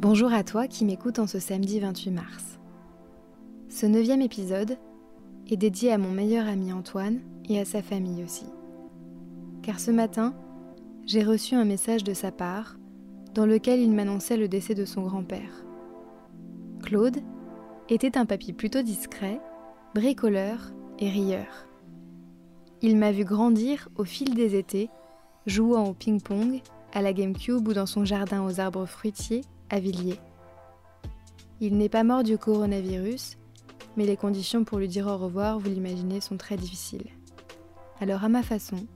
Bonjour à toi qui m'écoutes en ce samedi 28 mars. Ce neuvième épisode est dédié à mon meilleur ami Antoine et à sa famille aussi. Car ce matin, j'ai reçu un message de sa part dans lequel il m'annonçait le décès de son grand-père. Claude était un papy plutôt discret, bricoleur et rieur. Il m'a vu grandir au fil des étés, jouant au ping-pong, à la GameCube ou dans son jardin aux arbres fruitiers à. Il n'est pas mort du coronavirus, mais les conditions pour lui dire au revoir, vous l'imaginez, sont très difficiles. Alors à ma façon,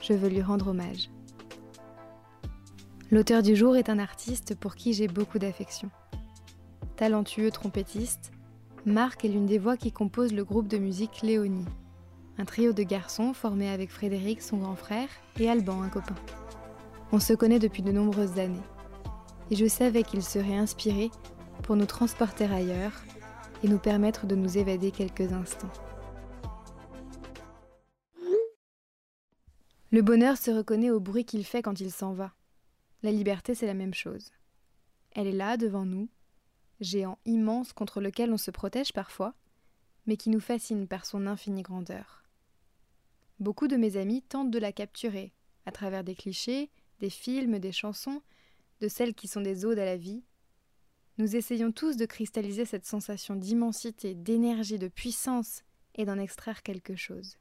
je veux lui rendre hommage. L'auteur du jour est un artiste pour qui j'ai beaucoup d'affection. Talentueux trompettiste, Marc est l'une des voix qui composent le groupe de musique Léonie, un trio de garçons formé avec Frédéric, son grand frère, et Alban, un copain. On se connaît depuis de nombreuses années et je savais qu'il serait inspiré pour nous transporter ailleurs et nous permettre de nous évader quelques instants. Le bonheur se reconnaît au bruit qu'il fait quand il s'en va. La liberté, c'est la même chose. Elle est là, devant nous, géant immense contre lequel on se protège parfois, mais qui nous fascine par son infinie grandeur. Beaucoup de mes amis tentent de la capturer, à travers des clichés, des films, des chansons, de celles qui sont des odes à la vie, nous essayons tous de cristalliser cette sensation d'immensité, d'énergie, de puissance et d'en extraire quelque chose.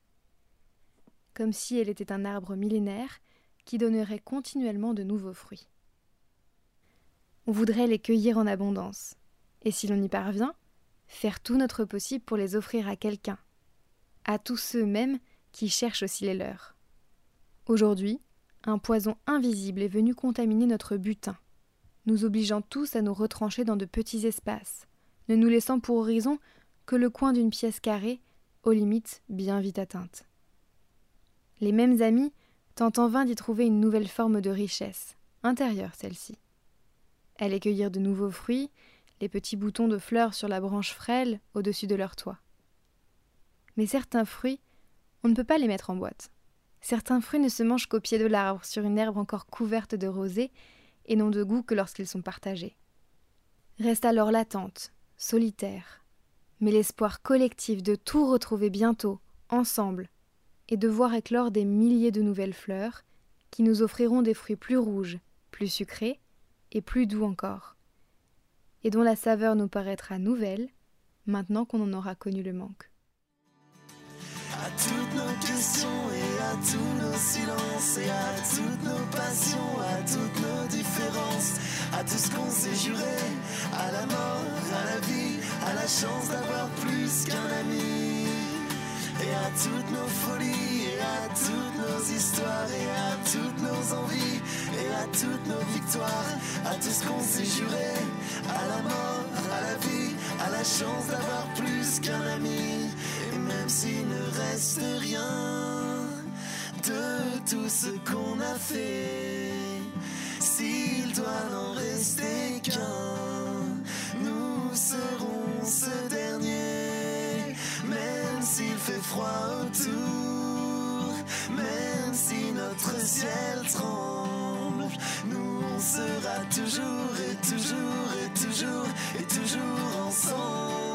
Comme si elle était un arbre millénaire qui donnerait continuellement de nouveaux fruits. On voudrait les cueillir en abondance, et si l'on y parvient, faire tout notre possible pour les offrir à quelqu'un, à tous ceux mêmes qui cherchent aussi les leurs. Aujourd'hui, un poison invisible est venu contaminer notre butin, nous obligeant tous à nous retrancher dans de petits espaces, ne nous laissant pour horizon que le coin d'une pièce carrée, aux limites bien vite atteintes. Les mêmes amis tentent en vain d'y trouver une nouvelle forme de richesse, intérieure celle-ci. Aller cueillir de nouveaux fruits, les petits boutons de fleurs sur la branche frêle au-dessus de leur toit. Mais certains fruits, on ne peut pas les mettre en boîte. Certains fruits ne se mangent qu'au pied de l'arbre, sur une herbe encore couverte de rosée, et n'ont de goût que lorsqu'ils sont partagés. Reste alors l'attente, solitaire, mais l'espoir collectif de tout retrouver bientôt, ensemble, et de voir éclore des milliers de nouvelles fleurs, qui nous offriront des fruits plus rouges, plus sucrés, et plus doux encore, et dont la saveur nous paraîtra nouvelle, maintenant qu'on en aura connu le manque tous nos silences et à toutes nos passions, à toutes nos différences, à tout ce qu'on s'est juré, à la mort, à la vie, à la chance d'avoir plus qu'un ami. Et à toutes nos folies, et à toutes nos histoires, et à toutes nos envies, et à toutes nos victoires, à tout ce qu'on s'est juré, à la mort, à la vie, à la chance d'avoir plus qu'un ami même s'il ne reste rien de tout ce qu'on a fait, s'il doit n'en rester qu'un, nous serons ce dernier, même s'il fait froid autour, même si notre ciel tremble, nous on sera toujours et toujours et toujours et toujours ensemble.